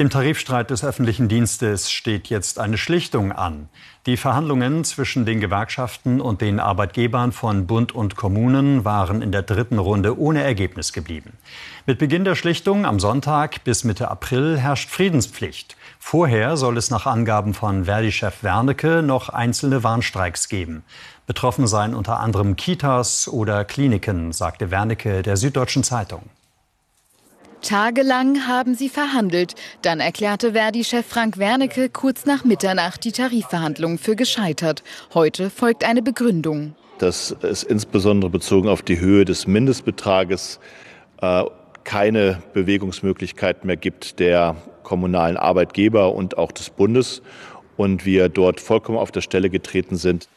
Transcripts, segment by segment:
Im Tarifstreit des öffentlichen Dienstes steht jetzt eine Schlichtung an. Die Verhandlungen zwischen den Gewerkschaften und den Arbeitgebern von Bund und Kommunen waren in der dritten Runde ohne Ergebnis geblieben. Mit Beginn der Schlichtung am Sonntag bis Mitte April herrscht Friedenspflicht. Vorher soll es nach Angaben von Verdi-Chef Wernicke noch einzelne Warnstreiks geben. Betroffen seien unter anderem Kitas oder Kliniken, sagte Wernicke der Süddeutschen Zeitung. Tagelang haben sie verhandelt. Dann erklärte Verdi-Chef Frank Wernicke kurz nach Mitternacht die Tarifverhandlungen für gescheitert. Heute folgt eine Begründung. Dass es insbesondere bezogen auf die Höhe des Mindestbetrages äh, keine Bewegungsmöglichkeit mehr gibt der kommunalen Arbeitgeber und auch des Bundes und wir dort vollkommen auf der Stelle getreten sind.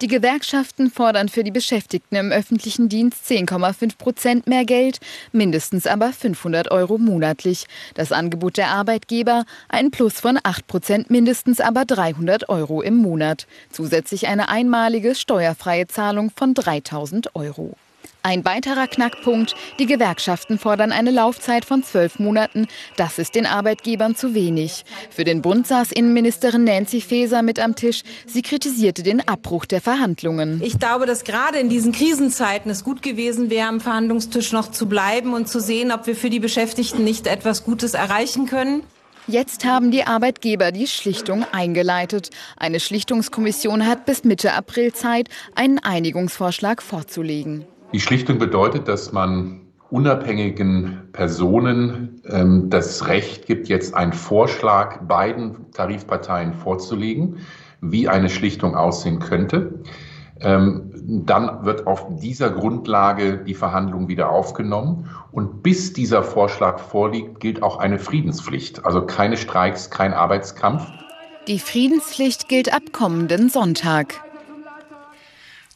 Die Gewerkschaften fordern für die Beschäftigten im öffentlichen Dienst 10,5 Prozent mehr Geld, mindestens aber 500 Euro monatlich. Das Angebot der Arbeitgeber ein Plus von 8 Prozent, mindestens aber 300 Euro im Monat. Zusätzlich eine einmalige steuerfreie Zahlung von 3000 Euro. Ein weiterer Knackpunkt, die Gewerkschaften fordern eine Laufzeit von zwölf Monaten. Das ist den Arbeitgebern zu wenig. Für den Bund saß Innenministerin Nancy Faeser mit am Tisch. Sie kritisierte den Abbruch der Verhandlungen. Ich glaube, dass gerade in diesen Krisenzeiten es gut gewesen wäre, am Verhandlungstisch noch zu bleiben und zu sehen, ob wir für die Beschäftigten nicht etwas Gutes erreichen können. Jetzt haben die Arbeitgeber die Schlichtung eingeleitet. Eine Schlichtungskommission hat bis Mitte April Zeit, einen Einigungsvorschlag vorzulegen. Die Schlichtung bedeutet, dass man unabhängigen Personen ähm, das Recht gibt, jetzt einen Vorschlag beiden Tarifparteien vorzulegen, wie eine Schlichtung aussehen könnte. Ähm, dann wird auf dieser Grundlage die Verhandlung wieder aufgenommen. Und bis dieser Vorschlag vorliegt, gilt auch eine Friedenspflicht. Also keine Streiks, kein Arbeitskampf. Die Friedenspflicht gilt ab kommenden Sonntag.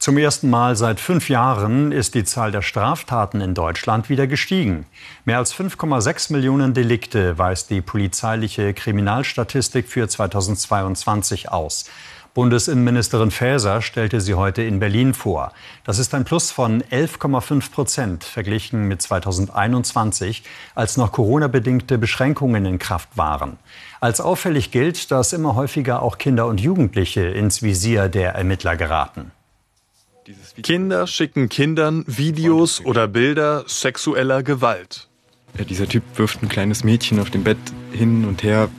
Zum ersten Mal seit fünf Jahren ist die Zahl der Straftaten in Deutschland wieder gestiegen. Mehr als 5,6 Millionen Delikte weist die polizeiliche Kriminalstatistik für 2022 aus. Bundesinnenministerin Faeser stellte sie heute in Berlin vor. Das ist ein Plus von 11,5 Prozent verglichen mit 2021, als noch Corona-bedingte Beschränkungen in Kraft waren. Als auffällig gilt, dass immer häufiger auch Kinder und Jugendliche ins Visier der Ermittler geraten. Kinder schicken Kindern Videos oder Bilder sexueller Gewalt. Ja, dieser Typ wirft ein kleines Mädchen auf dem Bett hin und her.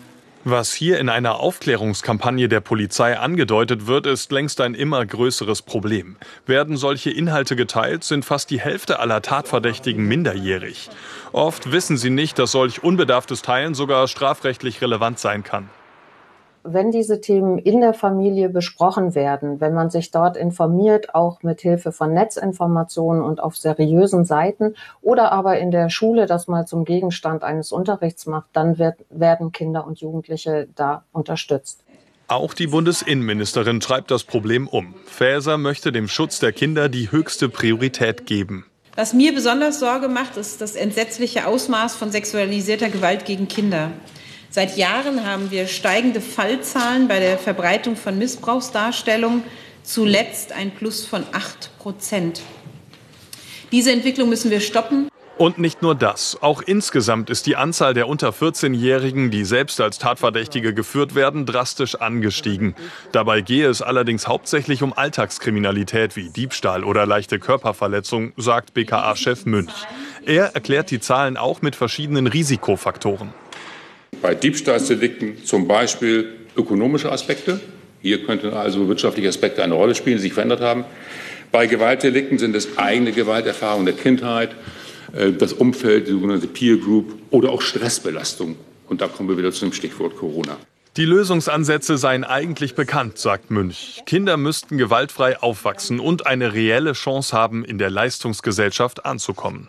Was hier in einer Aufklärungskampagne der Polizei angedeutet wird, ist längst ein immer größeres Problem. Werden solche Inhalte geteilt, sind fast die Hälfte aller Tatverdächtigen minderjährig. Oft wissen sie nicht, dass solch unbedarftes Teilen sogar strafrechtlich relevant sein kann wenn diese Themen in der Familie besprochen werden, wenn man sich dort informiert, auch mit Hilfe von Netzinformationen und auf seriösen Seiten oder aber in der Schule das mal zum Gegenstand eines Unterrichts macht, dann wird, werden Kinder und Jugendliche da unterstützt. Auch die Bundesinnenministerin treibt das Problem um. Faeser möchte dem Schutz der Kinder die höchste Priorität geben. Was mir besonders Sorge macht, ist das entsetzliche Ausmaß von sexualisierter Gewalt gegen Kinder. Seit Jahren haben wir steigende Fallzahlen bei der Verbreitung von Missbrauchsdarstellungen, zuletzt ein Plus von 8 Prozent. Diese Entwicklung müssen wir stoppen. Und nicht nur das. Auch insgesamt ist die Anzahl der unter 14-Jährigen, die selbst als Tatverdächtige geführt werden, drastisch angestiegen. Dabei gehe es allerdings hauptsächlich um Alltagskriminalität wie Diebstahl oder leichte Körperverletzung, sagt BKA-Chef Münch. Er erklärt die Zahlen auch mit verschiedenen Risikofaktoren. Bei Diebstahlsdelikten zum Beispiel ökonomische Aspekte. Hier könnten also wirtschaftliche Aspekte eine Rolle spielen, die sich verändert haben. Bei Gewaltdelikten sind es eigene Gewalterfahrungen der Kindheit, äh, das Umfeld, die sogenannte Peer Group oder auch Stressbelastung. Und da kommen wir wieder zu dem Stichwort Corona. Die Lösungsansätze seien eigentlich bekannt, sagt Münch. Kinder müssten gewaltfrei aufwachsen und eine reelle Chance haben, in der Leistungsgesellschaft anzukommen.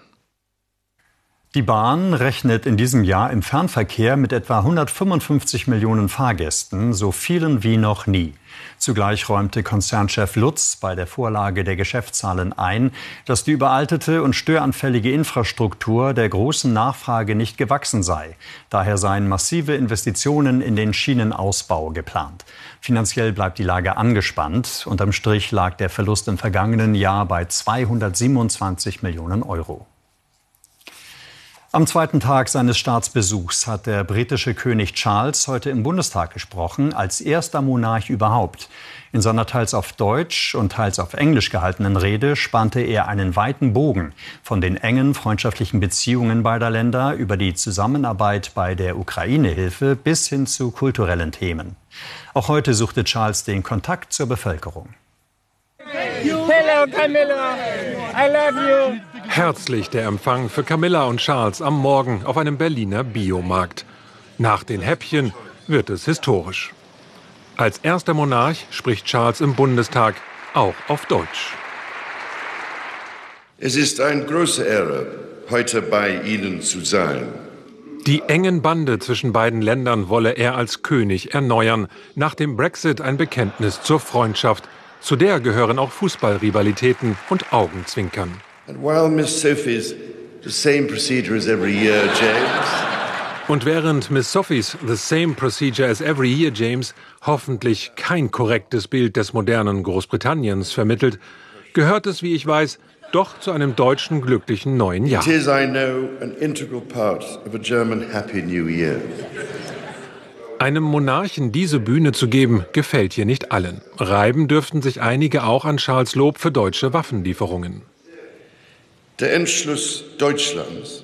Die Bahn rechnet in diesem Jahr im Fernverkehr mit etwa 155 Millionen Fahrgästen, so vielen wie noch nie. Zugleich räumte Konzernchef Lutz bei der Vorlage der Geschäftszahlen ein, dass die überaltete und störanfällige Infrastruktur der großen Nachfrage nicht gewachsen sei. Daher seien massive Investitionen in den Schienenausbau geplant. Finanziell bleibt die Lage angespannt. Unterm Strich lag der Verlust im vergangenen Jahr bei 227 Millionen Euro. Am zweiten Tag seines Staatsbesuchs hat der britische König Charles heute im Bundestag gesprochen, als erster Monarch überhaupt. In seiner teils auf Deutsch und teils auf Englisch gehaltenen Rede spannte er einen weiten Bogen von den engen freundschaftlichen Beziehungen beider Länder über die Zusammenarbeit bei der Ukraine-Hilfe bis hin zu kulturellen Themen. Auch heute suchte Charles den Kontakt zur Bevölkerung. Hello Camilla, I love you. Herzlich der Empfang für Camilla und Charles am Morgen auf einem Berliner Biomarkt. Nach den Häppchen wird es historisch. Als erster Monarch spricht Charles im Bundestag auch auf Deutsch. Es ist eine große Ehre, heute bei Ihnen zu sein. Die engen Bande zwischen beiden Ländern wolle er als König erneuern. Nach dem Brexit ein Bekenntnis zur Freundschaft. Zu der gehören auch Fußballrivalitäten und Augenzwinkern. And while Miss Sophie's the same procedure as every year, James. Und während Miss Sophies The Same Procedure as Every Year James hoffentlich kein korrektes Bild des modernen Großbritanniens vermittelt, gehört es, wie ich weiß, doch zu einem deutschen glücklichen neuen Jahr. It is, I know, an integral part of a German Happy New Year. Einem Monarchen diese Bühne zu geben, gefällt hier nicht allen. Reiben dürften sich einige auch an Charles Lob für deutsche Waffenlieferungen. Der Entschluss Deutschlands,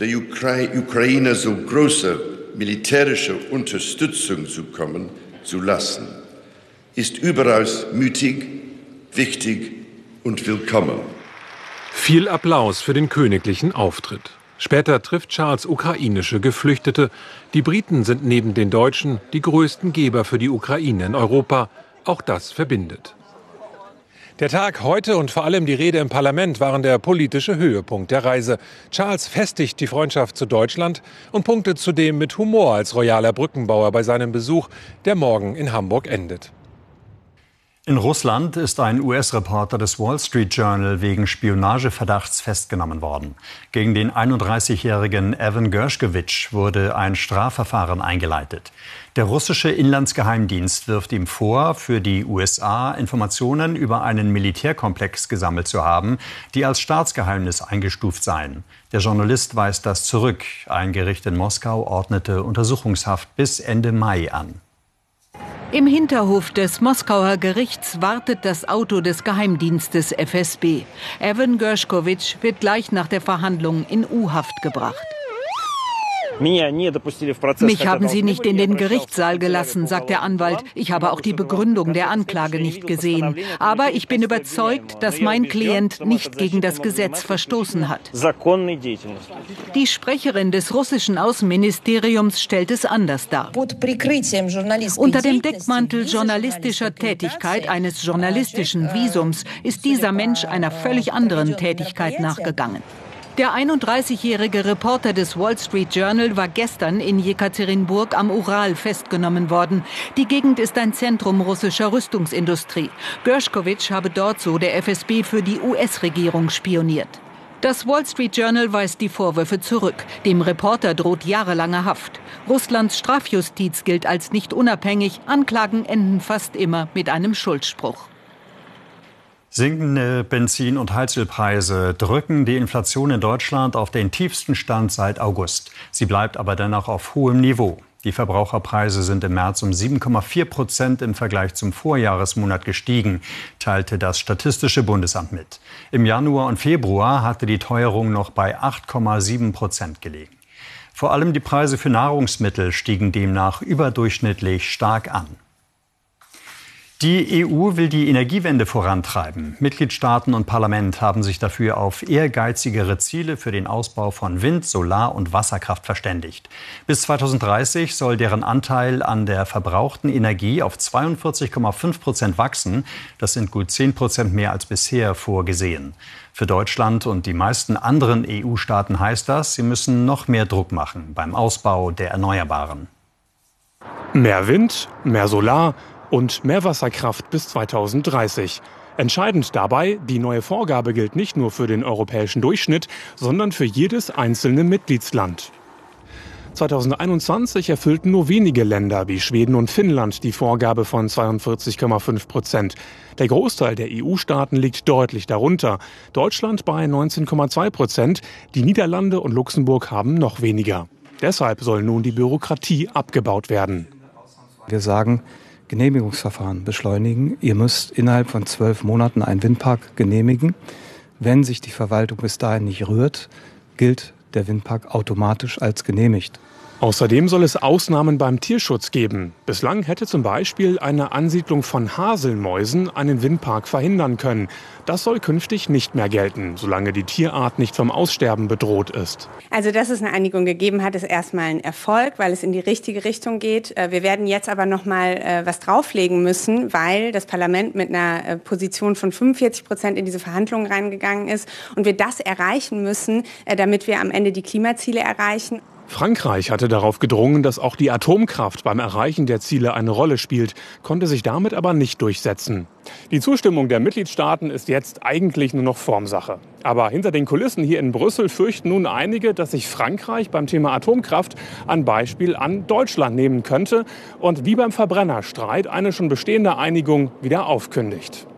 der Ukraine so große militärische Unterstützung zu kommen zu lassen, ist überaus mütig, wichtig und willkommen. Viel Applaus für den königlichen Auftritt. Später trifft Charles ukrainische Geflüchtete. Die Briten sind neben den Deutschen die größten Geber für die Ukraine in Europa. Auch das verbindet. Der Tag heute und vor allem die Rede im Parlament waren der politische Höhepunkt der Reise. Charles festigt die Freundschaft zu Deutschland und punktet zudem mit Humor als royaler Brückenbauer bei seinem Besuch, der morgen in Hamburg endet. In Russland ist ein US-Reporter des Wall Street Journal wegen Spionageverdachts festgenommen worden. Gegen den 31-jährigen Evan Gershkovich wurde ein Strafverfahren eingeleitet. Der russische Inlandsgeheimdienst wirft ihm vor, für die USA Informationen über einen Militärkomplex gesammelt zu haben, die als Staatsgeheimnis eingestuft seien. Der Journalist weist das zurück. Ein Gericht in Moskau ordnete Untersuchungshaft bis Ende Mai an. Im Hinterhof des Moskauer Gerichts wartet das Auto des Geheimdienstes FSB. Evan Gershkovich wird gleich nach der Verhandlung in U-Haft gebracht. Mich haben Sie nicht in den Gerichtssaal gelassen, sagt der Anwalt. Ich habe auch die Begründung der Anklage nicht gesehen. Aber ich bin überzeugt, dass mein Klient nicht gegen das Gesetz verstoßen hat. Die Sprecherin des russischen Außenministeriums stellt es anders dar. Unter dem Deckmantel journalistischer Tätigkeit eines journalistischen Visums ist dieser Mensch einer völlig anderen Tätigkeit nachgegangen. Der 31-jährige Reporter des Wall Street Journal war gestern in Jekaterinburg am Ural festgenommen worden. Die Gegend ist ein Zentrum russischer Rüstungsindustrie. Gershkovich habe dort, so der FSB, für die US-Regierung spioniert. Das Wall Street Journal weist die Vorwürfe zurück. Dem Reporter droht jahrelange Haft. Russlands Strafjustiz gilt als nicht unabhängig. Anklagen enden fast immer mit einem Schuldspruch. Sinkende Benzin- und Heizölpreise drücken die Inflation in Deutschland auf den tiefsten Stand seit August. Sie bleibt aber dennoch auf hohem Niveau. Die Verbraucherpreise sind im März um 7,4 Prozent im Vergleich zum Vorjahresmonat gestiegen, teilte das Statistische Bundesamt mit. Im Januar und Februar hatte die Teuerung noch bei 8,7 Prozent gelegen. Vor allem die Preise für Nahrungsmittel stiegen demnach überdurchschnittlich stark an. Die EU will die Energiewende vorantreiben. Mitgliedstaaten und Parlament haben sich dafür auf ehrgeizigere Ziele für den Ausbau von Wind, Solar und Wasserkraft verständigt. Bis 2030 soll deren Anteil an der verbrauchten Energie auf 42,5 Prozent wachsen. Das sind gut 10 Prozent mehr als bisher vorgesehen. Für Deutschland und die meisten anderen EU-Staaten heißt das, sie müssen noch mehr Druck machen beim Ausbau der Erneuerbaren. Mehr Wind, mehr Solar und mehr Wasserkraft bis 2030. Entscheidend dabei, die neue Vorgabe gilt nicht nur für den europäischen Durchschnitt, sondern für jedes einzelne Mitgliedsland. 2021 erfüllten nur wenige Länder wie Schweden und Finnland die Vorgabe von 42,5 Prozent. Der Großteil der EU-Staaten liegt deutlich darunter. Deutschland bei 19,2 Prozent. Die Niederlande und Luxemburg haben noch weniger. Deshalb soll nun die Bürokratie abgebaut werden. Wir sagen, Genehmigungsverfahren beschleunigen. Ihr müsst innerhalb von zwölf Monaten einen Windpark genehmigen. Wenn sich die Verwaltung bis dahin nicht rührt, gilt der Windpark automatisch als genehmigt. Außerdem soll es Ausnahmen beim Tierschutz geben. Bislang hätte zum Beispiel eine Ansiedlung von Haselmäusen einen Windpark verhindern können. Das soll künftig nicht mehr gelten, solange die Tierart nicht vom Aussterben bedroht ist. Also, dass es eine Einigung gegeben hat, ist erstmal ein Erfolg, weil es in die richtige Richtung geht. Äh, wir werden jetzt aber noch mal äh, was drauflegen müssen, weil das Parlament mit einer äh, Position von 45 Prozent in diese Verhandlungen reingegangen ist und wir das erreichen müssen, damit wir am Ende die Klimaziele erreichen. Frankreich hatte darauf gedrungen, dass auch die Atomkraft beim Erreichen der Ziele eine Rolle spielt, konnte sich damit aber nicht durchsetzen. Die Zustimmung der Mitgliedstaaten ist jetzt eigentlich nur noch Formsache. Aber hinter den Kulissen hier in Brüssel fürchten nun einige, dass sich Frankreich beim Thema Atomkraft ein Beispiel an Deutschland nehmen könnte und wie beim Verbrennerstreit eine schon bestehende Einigung wieder aufkündigt.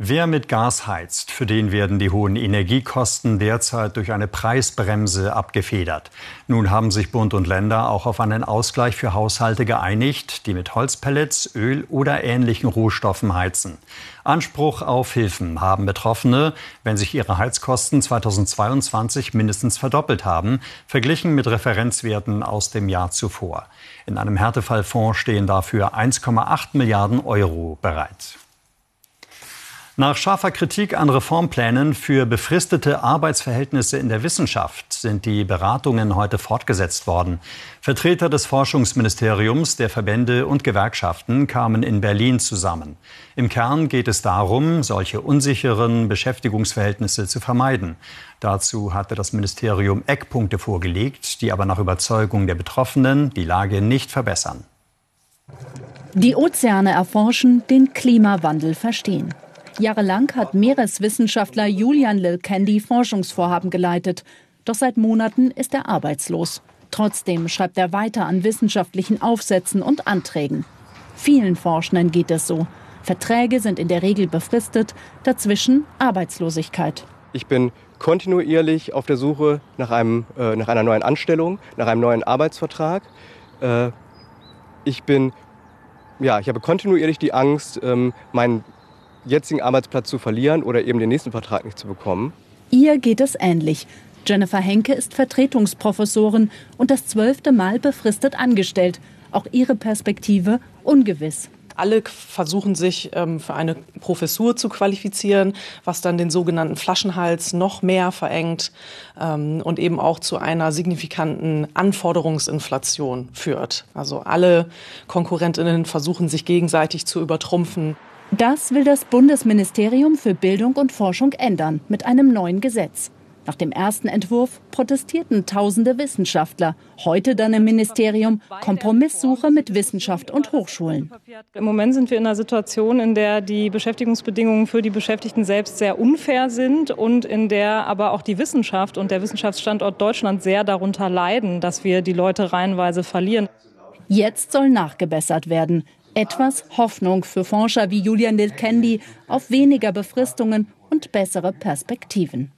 Wer mit Gas heizt, für den werden die hohen Energiekosten derzeit durch eine Preisbremse abgefedert. Nun haben sich Bund und Länder auch auf einen Ausgleich für Haushalte geeinigt, die mit Holzpellets, Öl oder ähnlichen Rohstoffen heizen. Anspruch auf Hilfen haben Betroffene, wenn sich ihre Heizkosten 2022 mindestens verdoppelt haben, verglichen mit Referenzwerten aus dem Jahr zuvor. In einem Härtefallfonds stehen dafür 1,8 Milliarden Euro bereit. Nach scharfer Kritik an Reformplänen für befristete Arbeitsverhältnisse in der Wissenschaft sind die Beratungen heute fortgesetzt worden. Vertreter des Forschungsministeriums, der Verbände und Gewerkschaften kamen in Berlin zusammen. Im Kern geht es darum, solche unsicheren Beschäftigungsverhältnisse zu vermeiden. Dazu hatte das Ministerium Eckpunkte vorgelegt, die aber nach Überzeugung der Betroffenen die Lage nicht verbessern. Die Ozeane erforschen, den Klimawandel verstehen. Jahrelang hat Meereswissenschaftler Julian Lilcandy Forschungsvorhaben geleitet. Doch seit Monaten ist er arbeitslos. Trotzdem schreibt er weiter an wissenschaftlichen Aufsätzen und Anträgen. Vielen Forschenden geht es so. Verträge sind in der Regel befristet, dazwischen Arbeitslosigkeit. Ich bin kontinuierlich auf der Suche nach, einem, äh, nach einer neuen Anstellung, nach einem neuen Arbeitsvertrag. Äh, ich bin, ja, ich habe kontinuierlich die Angst, ähm, meinen jetzigen Arbeitsplatz zu verlieren oder eben den nächsten Vertrag nicht zu bekommen. Ihr geht es ähnlich. Jennifer Henke ist Vertretungsprofessorin und das zwölfte Mal befristet angestellt. Auch ihre Perspektive ungewiss. Alle versuchen sich ähm, für eine Professur zu qualifizieren, was dann den sogenannten Flaschenhals noch mehr verengt ähm, und eben auch zu einer signifikanten Anforderungsinflation führt. Also alle Konkurrentinnen versuchen sich gegenseitig zu übertrumpfen. Das will das Bundesministerium für Bildung und Forschung ändern mit einem neuen Gesetz. Nach dem ersten Entwurf protestierten tausende Wissenschaftler. Heute dann im Ministerium Kompromisssuche mit Wissenschaft und Hochschulen. Im Moment sind wir in einer Situation, in der die Beschäftigungsbedingungen für die Beschäftigten selbst sehr unfair sind und in der aber auch die Wissenschaft und der Wissenschaftsstandort Deutschland sehr darunter leiden, dass wir die Leute reihenweise verlieren. Jetzt soll nachgebessert werden etwas Hoffnung für Forscher wie Julian Nilkendi auf weniger Befristungen und bessere Perspektiven.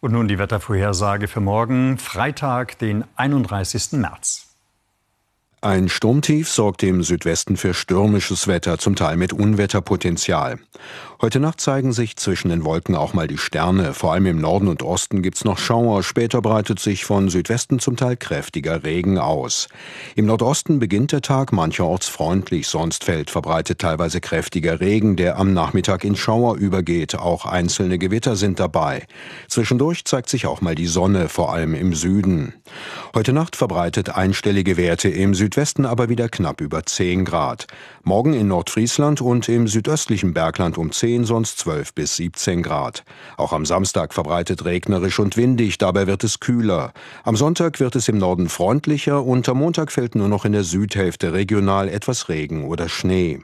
Und nun die Wettervorhersage für morgen, Freitag, den 31. März. Ein Sturmtief sorgt im Südwesten für stürmisches Wetter, zum Teil mit Unwetterpotenzial. Heute Nacht zeigen sich zwischen den Wolken auch mal die Sterne. Vor allem im Norden und Osten gibt's noch Schauer. Später breitet sich von Südwesten zum Teil kräftiger Regen aus. Im Nordosten beginnt der Tag mancherorts freundlich, sonst fällt verbreitet teilweise kräftiger Regen, der am Nachmittag in Schauer übergeht. Auch einzelne Gewitter sind dabei. Zwischendurch zeigt sich auch mal die Sonne, vor allem im Süden. Heute Nacht verbreitet einstellige Werte im Südwesten Südwesten aber wieder knapp über 10 Grad. Morgen in Nordfriesland und im südöstlichen Bergland um 10, sonst 12 bis 17 Grad. Auch am Samstag verbreitet regnerisch und windig, dabei wird es kühler. Am Sonntag wird es im Norden freundlicher und am Montag fällt nur noch in der Südhälfte regional etwas Regen oder Schnee.